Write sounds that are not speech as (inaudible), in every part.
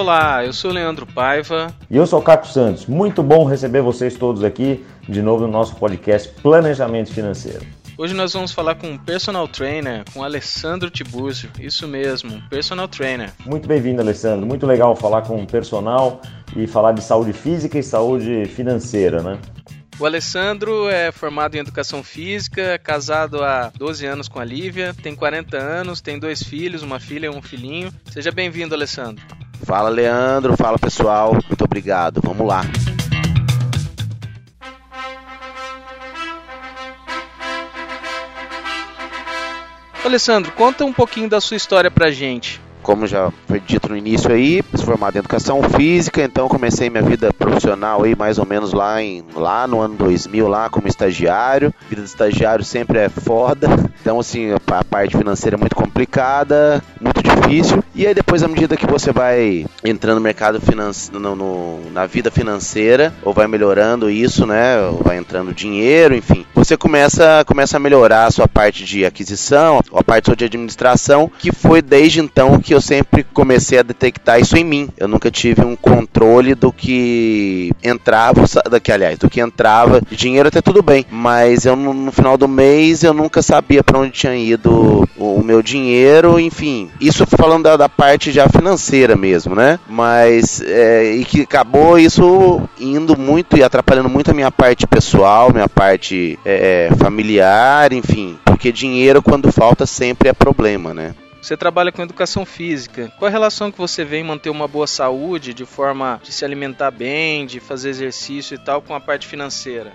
Olá, eu sou o Leandro Paiva. E eu sou o Caco Santos. Muito bom receber vocês todos aqui de novo no nosso podcast Planejamento Financeiro. Hoje nós vamos falar com um personal trainer, com Alessandro Tiburcio. Isso mesmo, um personal trainer. Muito bem-vindo, Alessandro. Muito legal falar com um personal e falar de saúde física e saúde financeira, né? O Alessandro é formado em educação física, casado há 12 anos com a Lívia, tem 40 anos, tem dois filhos, uma filha e um filhinho. Seja bem-vindo, Alessandro. Fala, Leandro. Fala, pessoal. Muito obrigado. Vamos lá. Alessandro, conta um pouquinho da sua história pra gente como já foi dito no início aí, sou formado em educação física, então comecei minha vida profissional aí mais ou menos lá em lá no ano 2000 lá como estagiário. A vida de estagiário sempre é foda. Então assim, a parte financeira é muito complicada, muito difícil. E aí depois à medida que você vai entrando no mercado financeiro, no, no, na vida financeira, ou vai melhorando isso, né, ou vai entrando dinheiro, enfim, você começa começa a melhorar a sua parte de aquisição, a parte de administração, que foi desde então que eu sempre comecei a detectar isso em mim. Eu nunca tive um controle do que entrava, do que, aliás, do que entrava. Dinheiro até tudo bem, mas eu no final do mês eu nunca sabia para onde tinha ido o meu dinheiro, enfim. Isso falando da, da parte já financeira mesmo, né? Mas é, e que acabou isso indo muito e atrapalhando muito a minha parte pessoal, minha parte é, familiar, enfim. Porque dinheiro quando falta sempre é problema, né? Você trabalha com educação física. Qual a relação que você vê em manter uma boa saúde, de forma de se alimentar bem, de fazer exercício e tal, com a parte financeira?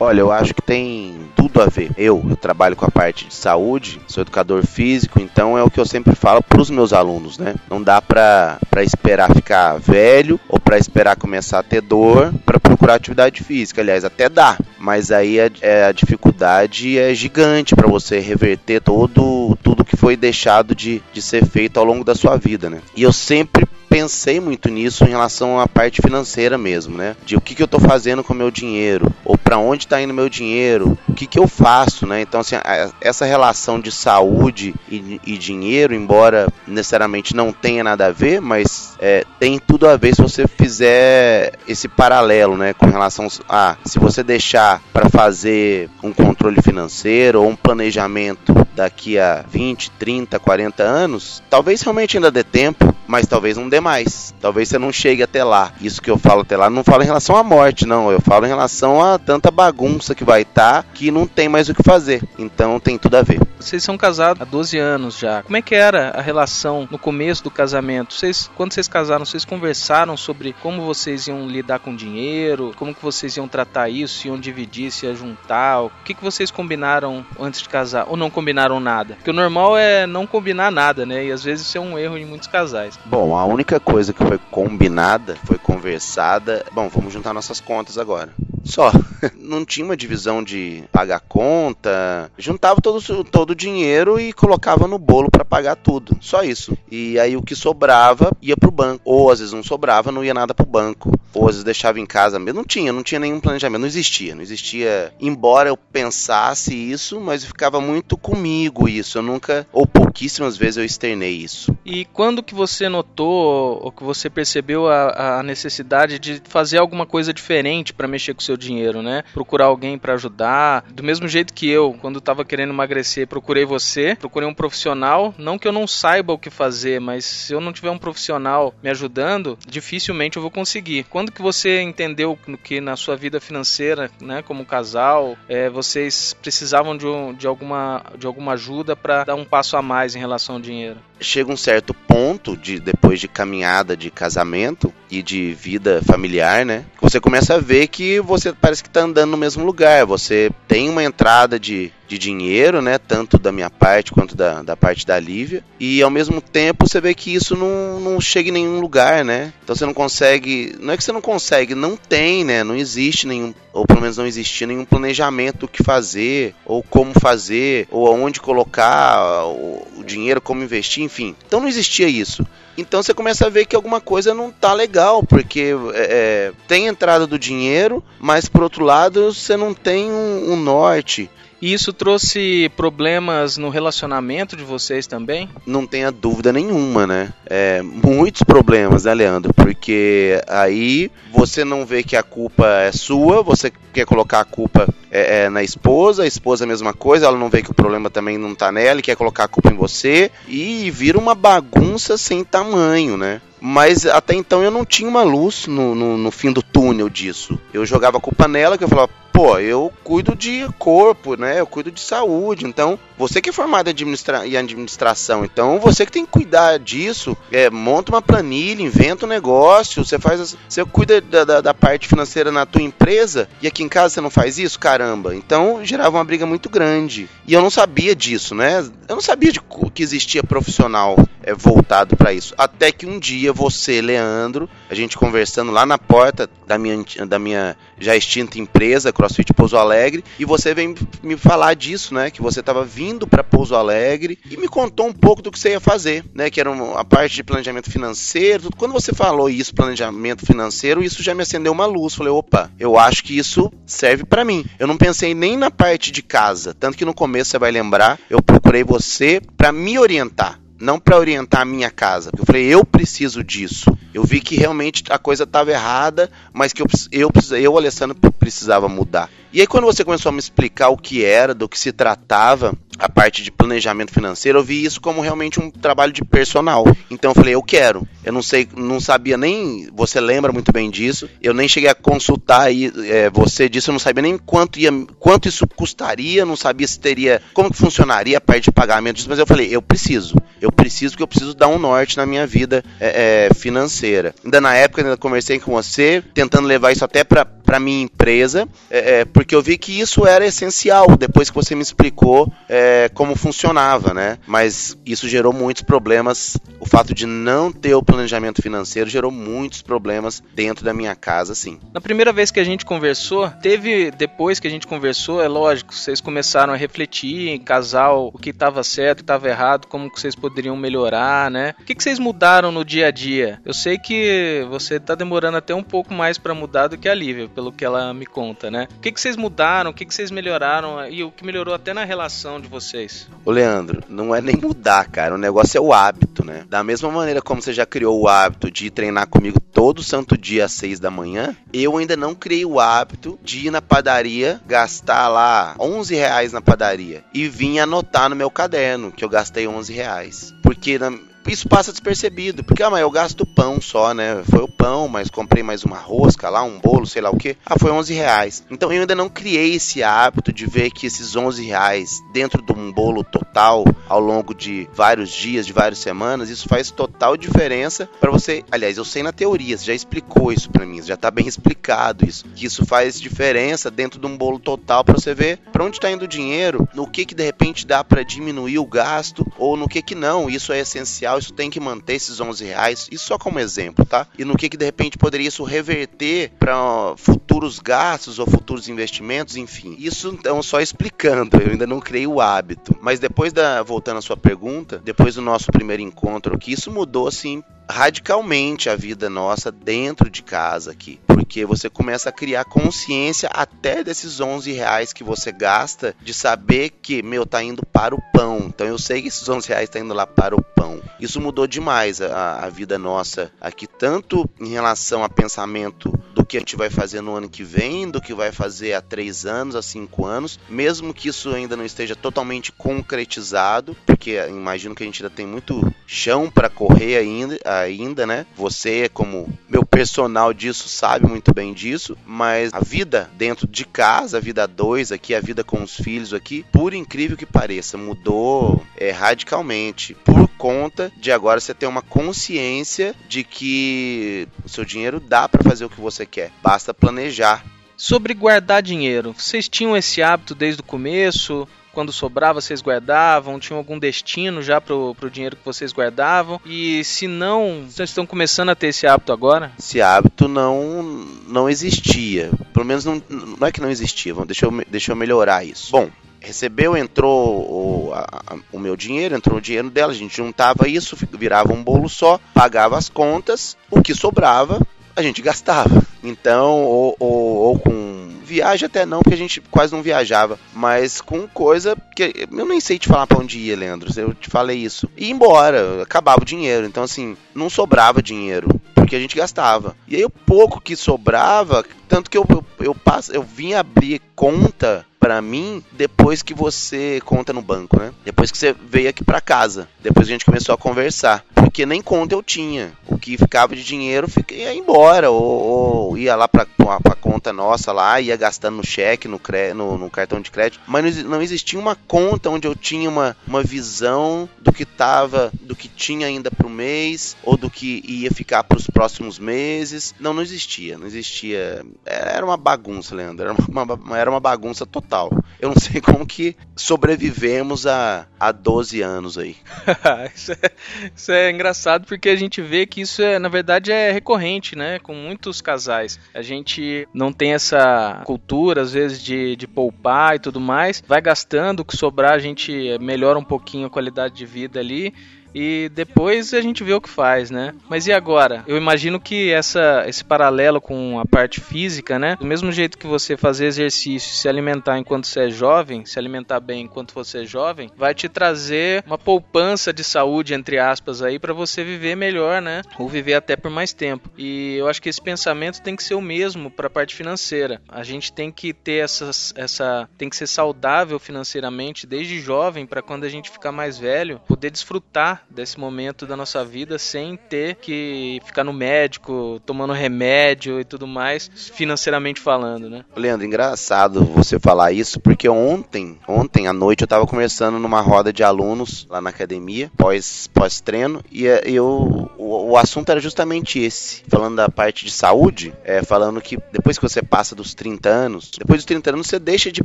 Olha, eu acho que tem tudo a ver. Eu, eu trabalho com a parte de saúde, sou educador físico, então é o que eu sempre falo para os meus alunos, né? Não dá para esperar ficar velho ou para esperar começar a ter dor para procurar atividade física. Aliás, até dá, mas aí a, é, a dificuldade é gigante para você reverter todo tudo que foi deixado de, de ser feito ao longo da sua vida, né? E eu sempre pensei muito nisso em relação à parte financeira mesmo, né? De o que, que eu estou fazendo com o meu dinheiro, ou para onde está indo meu dinheiro, o que, que eu faço, né? Então, assim, essa relação de saúde e, e dinheiro, embora necessariamente não tenha nada a ver, mas é, tem tudo a ver se você fizer esse paralelo, né? Com relação a se você deixar para fazer um controle financeiro ou um planejamento daqui a 20, 30, 40 anos, talvez realmente ainda dê tempo, mas talvez não dê mais. Talvez você não chegue até lá. Isso que eu falo até lá, não falo em relação à morte, não. Eu falo em relação a tanta bagunça que vai estar tá, que não tem mais o que fazer. Então tem tudo a ver. Vocês são casados há 12 anos já. Como é que era a relação no começo do casamento? Vocês, quando vocês casaram, vocês conversaram sobre como vocês iam lidar com dinheiro, como que vocês iam tratar isso, iam dividir, se ia juntar? O que, que vocês combinaram antes de casar? Ou não combinaram nada? Porque o normal é não combinar nada, né? E às vezes isso é um erro em muitos casais. Bom, a única coisa que foi combinada, foi conversada. Bom, vamos juntar nossas contas agora. Só. (laughs) Não tinha uma divisão de pagar conta. Juntava todo, todo o dinheiro e colocava no bolo para pagar tudo. Só isso. E aí o que sobrava ia pro banco. Ou às vezes não sobrava, não ia nada pro banco. Ou às vezes deixava em casa mesmo. Não tinha, não tinha nenhum planejamento. Não existia. Não existia. Embora eu pensasse isso, mas ficava muito comigo isso. Eu nunca, ou pouquíssimas vezes eu externei isso. E quando que você notou, ou que você percebeu a, a necessidade de fazer alguma coisa diferente para mexer com o seu dinheiro, né? Procurar alguém para ajudar. Do mesmo jeito que eu, quando estava querendo emagrecer, procurei você, procurei um profissional. Não que eu não saiba o que fazer, mas se eu não tiver um profissional me ajudando, dificilmente eu vou conseguir. Quando que você entendeu que na sua vida financeira, né, como casal, é, vocês precisavam de, um, de, alguma, de alguma ajuda para dar um passo a mais em relação ao dinheiro? Chega um certo ponto de depois de caminhada de casamento e de vida familiar, né? Você começa a ver que você parece que está andando no mesmo lugar. Você tem uma entrada de de dinheiro, né? Tanto da minha parte quanto da, da parte da Lívia. E ao mesmo tempo você vê que isso não, não chega em nenhum lugar, né? Então você não consegue. Não é que você não consegue, não tem, né? Não existe nenhum. Ou pelo menos não existia nenhum planejamento do que fazer, ou como fazer, ou aonde colocar o, o dinheiro, como investir, enfim. Então não existia isso. Então você começa a ver que alguma coisa não tá legal, porque é, é tem entrada do dinheiro, mas por outro lado você não tem um, um norte. E isso trouxe problemas no relacionamento de vocês também? Não tenha dúvida nenhuma, né? É, muitos problemas, né, Leandro? Porque aí você não vê que a culpa é sua, você quer colocar a culpa é, é, na esposa, a esposa é a mesma coisa, ela não vê que o problema também não tá nela e quer colocar a culpa em você, e vira uma bagunça sem tamanho, né? Mas até então eu não tinha uma luz no, no, no fim do túnel disso. Eu jogava a culpa nela, que eu falava, pô, eu cuido de corpo, né? Eu cuido de saúde. Então, você que é formado em, administra em administração, então você que tem que cuidar disso. É, monta uma planilha, inventa um negócio, você faz. Você cuida da, da, da, parte financeira na tua empresa e aqui em casa você não faz isso? Caramba. Então gerava uma briga muito grande. E eu não sabia disso, né? Eu não sabia de que existia profissional é, voltado para isso. Até que um dia você, Leandro, a gente conversando lá na porta da minha, da minha já extinta empresa, CrossFit Pouso Alegre, e você vem me falar disso, né? Que você estava vindo para Pouso Alegre e me contou um pouco do que você ia fazer, né? Que era a parte de planejamento financeiro. Quando você falou isso, planejamento financeiro, isso já me acendeu uma luz. Falei, opa, eu acho que isso serve para mim. Eu não pensei nem na parte de casa, tanto que no começo você vai lembrar, eu procurei você para me orientar não para orientar a minha casa. Eu falei, eu preciso disso. Eu vi que realmente a coisa estava errada, mas que eu, eu, eu, Alessandro, precisava mudar. E aí, quando você começou a me explicar o que era, do que se tratava, a parte de planejamento financeiro, eu vi isso como realmente um trabalho de personal. Então eu falei, eu quero. Eu não sei, não sabia nem. Você lembra muito bem disso. Eu nem cheguei a consultar aí é, você disso, eu não sabia nem quanto ia, quanto isso custaria, não sabia se teria, como que funcionaria a parte de pagamento disso, mas eu falei, eu preciso. Eu preciso que eu preciso dar um norte na minha vida é, é, financeira. Ainda na época, ainda conversei com você, tentando levar isso até para para minha empresa, é, é, porque eu vi que isso era essencial depois que você me explicou é, como funcionava, né? Mas isso gerou muitos problemas. O fato de não ter o planejamento financeiro gerou muitos problemas dentro da minha casa, sim. Na primeira vez que a gente conversou, teve depois que a gente conversou, é lógico, vocês começaram a refletir em casal o que estava certo, o que estava errado, como que vocês poderiam melhorar, né? O que, que vocês mudaram no dia a dia? Eu sei que você está demorando até um pouco mais para mudar do que a Lívia pelo que ela me conta, né? O que, que vocês mudaram, o que, que vocês melhoraram e o que melhorou até na relação de vocês? Ô Leandro, não é nem mudar, cara. O negócio é o hábito, né? Da mesma maneira como você já criou o hábito de treinar comigo todo santo dia às seis da manhã, eu ainda não criei o hábito de ir na padaria, gastar lá 11 reais na padaria e vir anotar no meu caderno que eu gastei 11 reais. Porque na, isso passa despercebido, porque ah, mas eu gasto pão só, né? Foi o pão, mas comprei mais uma rosca lá, um bolo, sei lá o que. Ah, foi 11 reais. Então eu ainda não criei esse hábito de ver que esses 11 reais dentro de um bolo total ao longo de vários dias, de várias semanas, isso faz total diferença para você. Aliás, eu sei na teoria, você já explicou isso para mim, já tá bem explicado isso, que isso faz diferença dentro de um bolo total para você ver para onde está indo o dinheiro, no que que de repente dá para diminuir o gasto ou no que que não. Isso é essencial isso tem que manter esses 11 reais, isso só como exemplo, tá? E no que, que de repente poderia isso reverter para futuros gastos ou futuros investimentos, enfim. Isso então só explicando, eu ainda não criei o hábito. Mas depois da, voltando à sua pergunta, depois do nosso primeiro encontro aqui, isso mudou assim radicalmente a vida nossa dentro de casa aqui. Porque você começa a criar consciência até desses 11 reais que você gasta, de saber que, meu, tá indo para o pão. Então eu sei que esses 11 reais tá indo lá para o pão. Isso mudou demais a, a vida nossa aqui, tanto em relação a pensamento do que a gente vai fazer no ano que vem, do que vai fazer há três anos, há cinco anos, mesmo que isso ainda não esteja totalmente concretizado, porque imagino que a gente ainda tem muito chão para correr ainda, ainda, né? Você, como meu personal disso, sabe muito bem disso, mas a vida dentro de casa, a vida dois aqui, a vida com os filhos aqui, por incrível que pareça, mudou é, radicalmente por conta de agora você ter uma consciência de que o seu dinheiro dá para fazer o que você quer, basta planejar. Sobre guardar dinheiro, vocês tinham esse hábito desde o começo? Quando sobrava, vocês guardavam? Tinham algum destino já pro, pro dinheiro que vocês guardavam? E se não, vocês estão começando a ter esse hábito agora? Esse hábito não, não existia. Pelo menos não, não é que não existia. Deixa eu, deixa eu melhorar isso. Bom, recebeu, entrou o, a, o, meu dinheiro, entrou o dinheiro dela, a gente juntava isso, virava um bolo só, pagava as contas, o que sobrava a gente gastava. Então, ou, ou, ou com Viagem até não, porque a gente quase não viajava. Mas com coisa que eu nem sei te falar pra onde ia, Leandro. Eu te falei isso. E embora, acabava o dinheiro. Então, assim, não sobrava dinheiro. Porque a gente gastava. E aí o pouco que sobrava, tanto que eu, eu, eu, passo, eu vim abrir conta para mim depois que você conta no banco, né? Depois que você veio aqui para casa, depois que a gente começou a conversar, porque nem conta eu tinha. O que ficava de dinheiro ia embora ou, ou ia lá para a conta nossa lá, ia gastando no cheque, no, cre... no, no, cartão de crédito, mas não existia uma conta onde eu tinha uma, uma visão do que tava, do que tinha ainda pro mês ou do que ia ficar para os próximos meses. Não, não existia, não existia. Era uma bagunça, Leandro, era uma, era uma bagunça total total. Eu não sei como que sobrevivemos a, a 12 anos aí. (laughs) isso, é, isso, é, engraçado porque a gente vê que isso, é, na verdade, é recorrente, né? Com muitos casais. A gente não tem essa cultura, às vezes, de, de poupar e tudo mais. Vai gastando, o que sobrar a gente melhora um pouquinho a qualidade de vida ali e depois a gente vê o que faz, né? Mas e agora? Eu imagino que essa, esse paralelo com a parte física, né? Do mesmo jeito que você fazer exercício, se alimentar enquanto você é jovem, se alimentar bem enquanto você é jovem, vai te trazer uma poupança de saúde, entre aspas, aí para você viver melhor, né? Ou viver até por mais tempo. E eu acho que esse pensamento tem que ser o mesmo para a parte financeira. A gente tem que ter essas, essa, tem que ser saudável financeiramente desde jovem para quando a gente ficar mais velho poder desfrutar desse momento da nossa vida sem ter que ficar no médico, tomando remédio e tudo mais, financeiramente falando, né? Leandro, engraçado você falar isso, porque ontem, ontem à noite eu tava conversando numa roda de alunos lá na academia, pós, pós treino, e eh, eu o, o assunto era justamente esse, falando da parte de saúde, é, falando que depois que você passa dos 30 anos, depois dos 30 anos você deixa de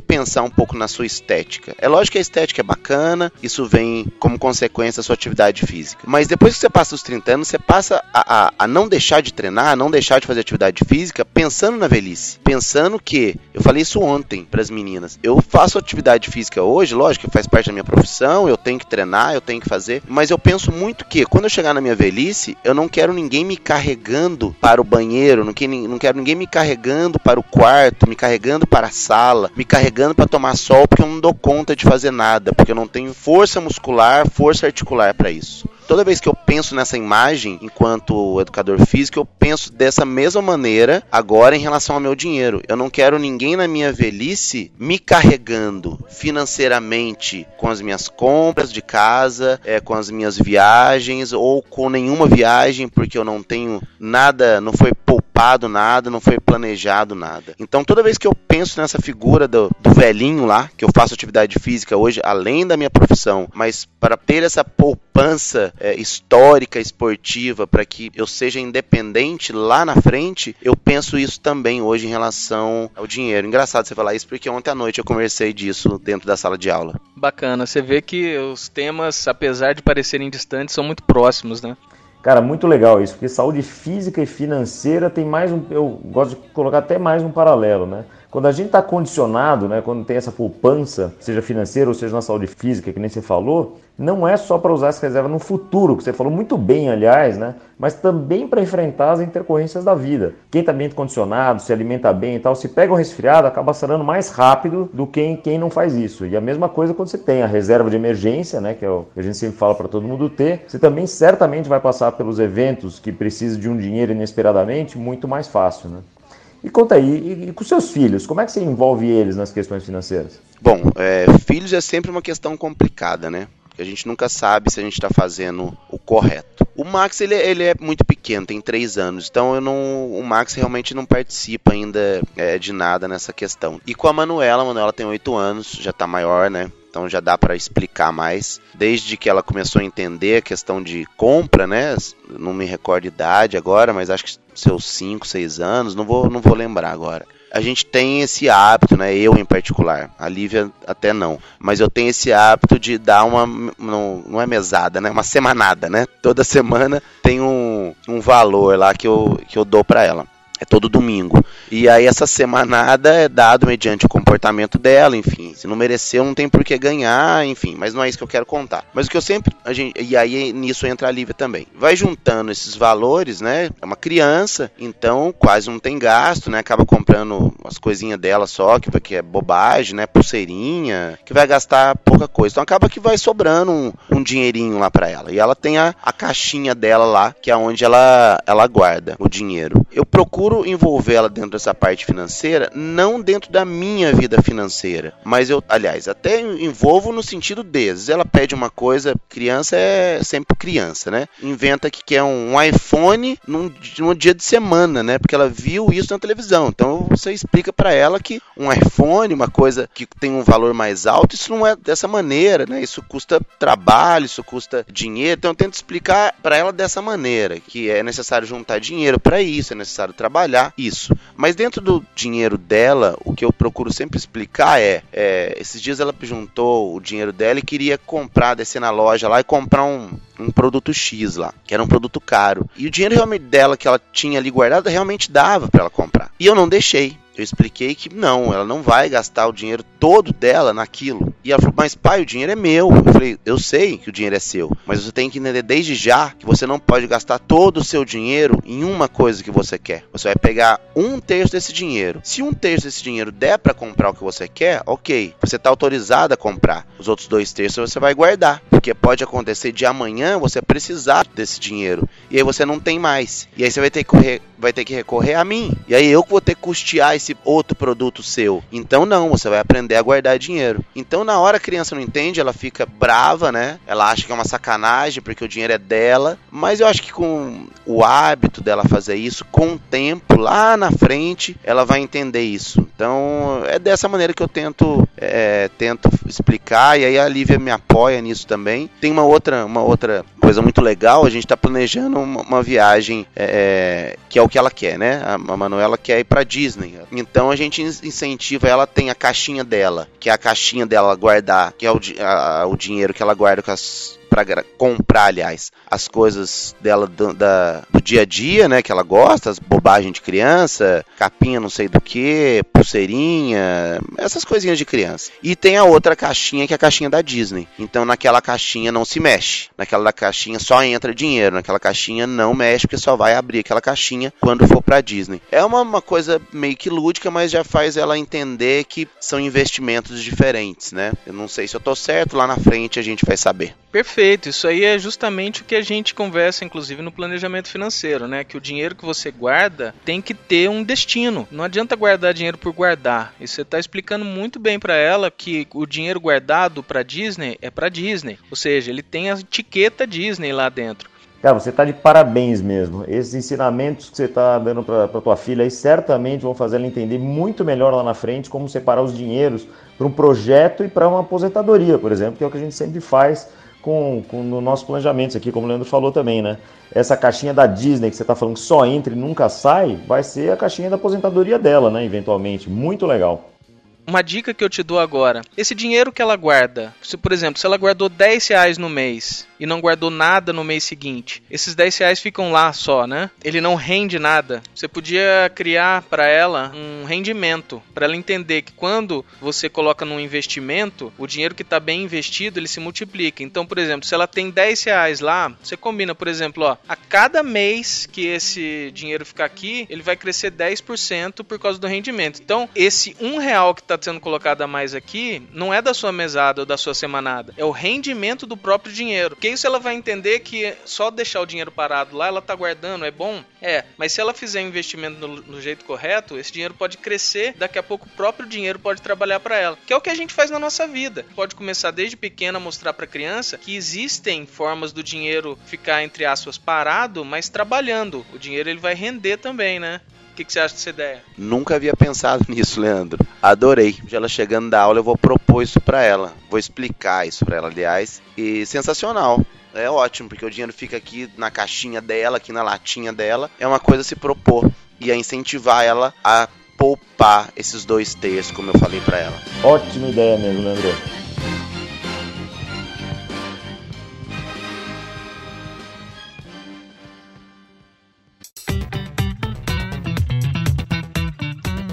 pensar um pouco na sua estética. É lógico que a estética é bacana, isso vem como consequência da sua atividade atividade física. Mas depois que você passa os 30 anos, você passa a, a, a não deixar de treinar, a não deixar de fazer atividade física, pensando na velhice. Pensando que, eu falei isso ontem para as meninas, eu faço atividade física hoje, lógico faz parte da minha profissão, eu tenho que treinar, eu tenho que fazer, mas eu penso muito que quando eu chegar na minha velhice, eu não quero ninguém me carregando para o banheiro, não quero ninguém me carregando para o quarto, me carregando para a sala, me carregando para tomar sol, porque eu não dou conta de fazer nada, porque eu não tenho força muscular, força articular para isso. Toda vez que eu penso nessa imagem, enquanto educador físico, eu penso dessa mesma maneira agora em relação ao meu dinheiro. Eu não quero ninguém na minha velhice me carregando financeiramente com as minhas compras de casa, é, com as minhas viagens ou com nenhuma viagem, porque eu não tenho nada, não foi poupado nada, não foi planejado nada. Então toda vez que eu penso nessa figura do, do velhinho lá, que eu faço atividade física hoje, além da minha profissão, mas para ter essa poupança é, histórica, esportiva, para que eu seja independente lá na frente, eu penso isso também hoje em relação ao dinheiro. Engraçado você falar isso, porque ontem à noite eu conversei disso dentro da sala de aula. Bacana, você vê que os temas, apesar de parecerem distantes, são muito próximos, né? Cara, muito legal isso, porque saúde física e financeira tem mais um. Eu gosto de colocar até mais um paralelo, né? Quando a gente está condicionado, né, quando tem essa poupança, seja financeira ou seja na saúde física, que nem você falou, não é só para usar essa reserva no futuro, que você falou muito bem, aliás, né, mas também para enfrentar as intercorrências da vida. Quem está bem condicionado, se alimenta bem e tal, se pega um resfriado, acaba sarando mais rápido do que quem não faz isso. E a mesma coisa quando você tem a reserva de emergência, né, que é o que a gente sempre fala para todo mundo ter, você também certamente vai passar pelos eventos que precisa de um dinheiro inesperadamente muito mais fácil, né? E conta aí, e, e, com seus filhos, como é que você envolve eles nas questões financeiras? Bom, é, filhos é sempre uma questão complicada, né? A gente nunca sabe se a gente está fazendo o correto. O Max ele, ele é muito pequeno, tem 3 anos, então eu não, o Max realmente não participa ainda é, de nada nessa questão. E com a Manuela, a Manuela tem 8 anos, já está maior, né? Então já dá para explicar mais. Desde que ela começou a entender a questão de compra, né? Não me recordo a idade agora, mas acho que seus 5, 6 anos, não vou, não vou lembrar agora. A gente tem esse hábito, né? Eu em particular, a Lívia até não, mas eu tenho esse hábito de dar uma, não, não é mesada, né? Uma semanada, né? Toda semana tem um, um valor lá que eu, que eu dou para ela. É todo domingo. E aí essa semanada é dado mediante o comportamento dela, enfim. Se não mereceu, não tem por que ganhar, enfim. Mas não é isso que eu quero contar. Mas o que eu sempre. Gente, e aí nisso entra a Lívia também. Vai juntando esses valores, né? É uma criança, então quase não tem gasto, né? Acaba comprando umas coisinhas dela só, que, que é bobagem, né? Pulseirinha, que vai gastar pouca coisa. Então acaba que vai sobrando um, um dinheirinho lá para ela. E ela tem a, a caixinha dela lá, que é onde ela, ela guarda o dinheiro. Eu procuro envolver ela dentro dessa parte financeira, não dentro da minha vida financeira, mas eu, aliás, até envolvo no sentido de, ela pede uma coisa, criança é sempre criança, né? Inventa que quer um iPhone num, num dia de semana, né? Porque ela viu isso na televisão. Então você explica para ela que um iPhone, uma coisa que tem um valor mais alto, isso não é dessa maneira, né? Isso custa trabalho, isso custa dinheiro. Então eu tento explicar para ela dessa maneira, que é necessário juntar dinheiro para isso, é necessário trabalhar isso. Mas dentro do dinheiro dela, o que eu procuro sempre explicar é, é esses dias ela juntou o dinheiro dela e queria comprar, descer na loja lá e comprar um, um produto X lá, que era um produto caro. E o dinheiro realmente dela que ela tinha ali guardado realmente dava para ela comprar. E eu não deixei. Eu expliquei que não, ela não vai gastar o dinheiro todo dela naquilo. E ela falou, mas pai, o dinheiro é meu. Eu falei, eu sei que o dinheiro é seu, mas você tem que entender desde já que você não pode gastar todo o seu dinheiro em uma coisa que você quer. Você vai pegar um terço desse dinheiro. Se um terço desse dinheiro der para comprar o que você quer, ok. Você está autorizado a comprar. Os outros dois terços você vai guardar. Porque pode acontecer de amanhã você precisar desse dinheiro. E aí você não tem mais. E aí você vai ter que correr, vai ter que recorrer a mim. E aí eu vou ter que custear esse outro produto seu. Então não, você vai aprender a guardar dinheiro. Então na hora a criança não entende, ela fica brava, né? Ela acha que é uma sacanagem porque o dinheiro é dela. Mas eu acho que com o hábito dela fazer isso, com o tempo, lá na frente, ela vai entender isso. Então é dessa maneira que eu tento, é, tento explicar. E aí a Lívia me apoia nisso também. Tem uma outra, uma outra coisa muito legal. A gente está planejando uma, uma viagem é, que é o que ela quer, né? A, a Manuela quer ir para Disney. Então a gente incentiva ela tem a caixinha dela, que é a caixinha dela guardar, que é o, a, o dinheiro que ela guarda com as para comprar, aliás, as coisas dela do, da, do dia a dia, né? Que ela gosta, as bobagens de criança, capinha não sei do que, pulseirinha, essas coisinhas de criança. E tem a outra caixinha que é a caixinha da Disney. Então naquela caixinha não se mexe. Naquela caixinha só entra dinheiro. Naquela caixinha não mexe, porque só vai abrir aquela caixinha quando for para Disney. É uma, uma coisa meio que lúdica, mas já faz ela entender que são investimentos diferentes, né? Eu não sei se eu tô certo, lá na frente a gente vai saber. Perfeito, isso aí é justamente o que a gente conversa, inclusive, no planejamento financeiro, né? Que o dinheiro que você guarda tem que ter um destino. Não adianta guardar dinheiro por guardar. E você está explicando muito bem para ela que o dinheiro guardado para Disney é para Disney. Ou seja, ele tem a etiqueta Disney lá dentro. Cara, você está de parabéns mesmo. Esses ensinamentos que você está dando para tua filha aí certamente vão fazer ela entender muito melhor lá na frente como separar os dinheiros para um projeto e para uma aposentadoria, por exemplo, que é o que a gente sempre faz com, com no nosso planejamento aqui, como o Leandro falou também, né? Essa caixinha da Disney que você está falando que só entra e nunca sai, vai ser a caixinha da aposentadoria dela, né? Eventualmente. Muito legal. Uma dica que eu te dou agora: esse dinheiro que ela guarda, se por exemplo, se ela guardou 10 reais no mês e não guardou nada no mês seguinte, esses 10 reais ficam lá só, né? Ele não rende nada. Você podia criar para ela um rendimento, para ela entender que quando você coloca num investimento, o dinheiro que está bem investido ele se multiplica. Então, por exemplo, se ela tem 10 reais lá, você combina, por exemplo, ó, a cada mês que esse dinheiro ficar aqui, ele vai crescer 10% por causa do rendimento. Então, esse um real que está está sendo colocada mais aqui não é da sua mesada ou da sua semanada, é o rendimento do próprio dinheiro. Porque isso ela vai entender que só deixar o dinheiro parado lá, ela está guardando, é bom? É, mas se ela fizer investimento no, no, jeito correto, esse dinheiro pode crescer, daqui a pouco o próprio dinheiro pode trabalhar para ela. Que é o que a gente faz na nossa vida. Pode começar desde pequena a mostrar para criança que existem formas do dinheiro ficar entre aspas parado, mas trabalhando. O dinheiro ele vai render também, né? O que, que, você acha dessa ideia? Nunca havia pensado (laughs) nisso, Leandro. Adorei. Já ela chegando da aula, eu vou propor isso para ela. Vou explicar isso para ela, aliás. E sensacional. É ótimo, porque o dinheiro fica aqui na caixinha dela, aqui na latinha dela. É uma coisa a se propor e a incentivar ela a poupar esses dois terços, como eu falei para ela. Ótima ideia mesmo, Leandro.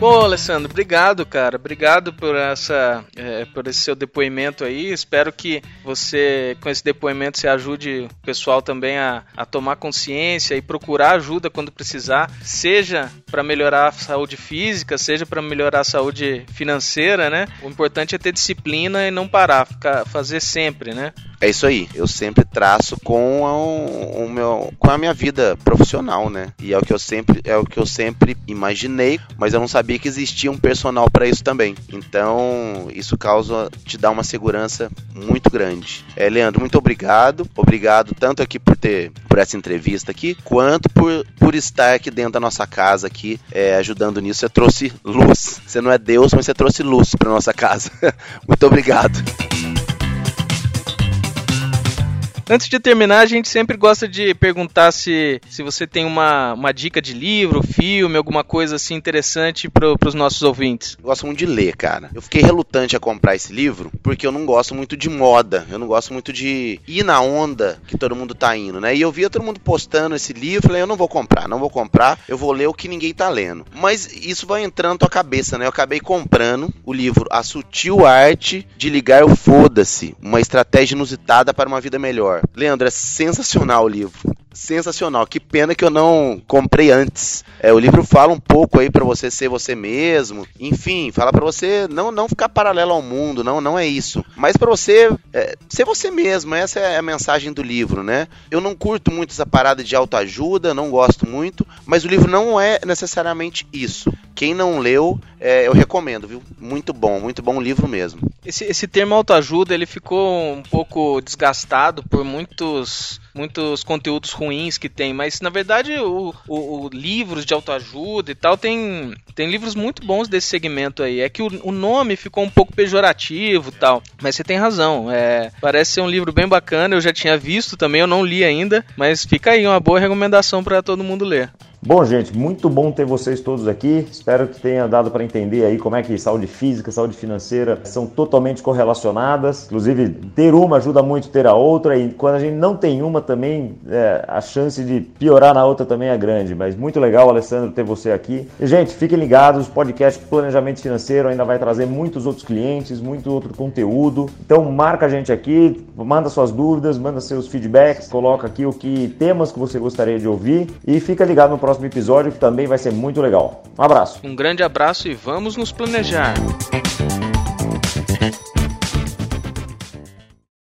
Bom, Alessandro, obrigado, cara. Obrigado por essa, é, por esse seu depoimento aí. Espero que você, com esse depoimento, se ajude o pessoal também a, a tomar consciência e procurar ajuda quando precisar, seja para melhorar a saúde física, seja para melhorar a saúde financeira, né? O importante é ter disciplina e não parar, ficar, fazer sempre, né? É isso aí. Eu sempre traço com a, o meu, com a minha vida profissional, né? E é o que eu sempre, é o que eu sempre imaginei, mas eu não sabia que existia um personal para isso também. Então, isso causa te dá uma segurança muito grande. É, Leandro, muito obrigado. Obrigado tanto aqui por ter por essa entrevista aqui, quanto por, por estar aqui dentro da nossa casa aqui, é, ajudando nisso. Você trouxe luz. Você não é Deus, mas você trouxe luz para nossa casa. (laughs) muito obrigado. Antes de terminar, a gente sempre gosta de perguntar se, se você tem uma, uma dica de livro, filme, alguma coisa assim interessante para os nossos ouvintes. Eu gosto muito de ler, cara. Eu fiquei relutante a comprar esse livro porque eu não gosto muito de moda. Eu não gosto muito de ir na onda que todo mundo tá indo, né? E eu via todo mundo postando esse livro, falei, eu não vou comprar, não vou comprar, eu vou ler o que ninguém tá lendo. Mas isso vai entrando na tua cabeça, né? Eu acabei comprando o livro A Sutil Arte de Ligar o Foda-se, uma estratégia inusitada para uma vida melhor. Leandro, é sensacional o livro. Sensacional. Que pena que eu não comprei antes. É, o livro fala um pouco aí para você ser você mesmo. Enfim, fala para você não não ficar paralelo ao mundo, não não é isso. Mas para você é, ser você mesmo. Essa é a mensagem do livro, né? Eu não curto muito essa parada de autoajuda, não gosto muito, mas o livro não é necessariamente isso. Quem não leu, é, eu recomendo, viu? Muito bom, muito bom livro mesmo. Esse, esse termo autoajuda, ele ficou um pouco desgastado por muitos muitos conteúdos ruins que tem, mas na verdade o, o, o, livros de autoajuda e tal tem, tem livros muito bons desse segmento aí. É que o, o nome ficou um pouco pejorativo tal, mas você tem razão. É, parece ser um livro bem bacana, eu já tinha visto também, eu não li ainda, mas fica aí uma boa recomendação para todo mundo ler. Bom, gente, muito bom ter vocês todos aqui. Espero que tenha dado para entender aí como é que saúde física, saúde financeira são totalmente correlacionadas. Inclusive, ter uma ajuda muito ter a outra e quando a gente não tem uma também, é, a chance de piorar na outra também é grande. Mas muito legal, Alessandro, ter você aqui. E, gente, fiquem ligados, o podcast Planejamento Financeiro ainda vai trazer muitos outros clientes, muito outro conteúdo. Então, marca a gente aqui, manda suas dúvidas, manda seus feedbacks, coloca aqui o que temas que você gostaria de ouvir e fica ligado no próximo próximo episódio, que também vai ser muito legal. Um abraço. Um grande abraço e vamos nos planejar.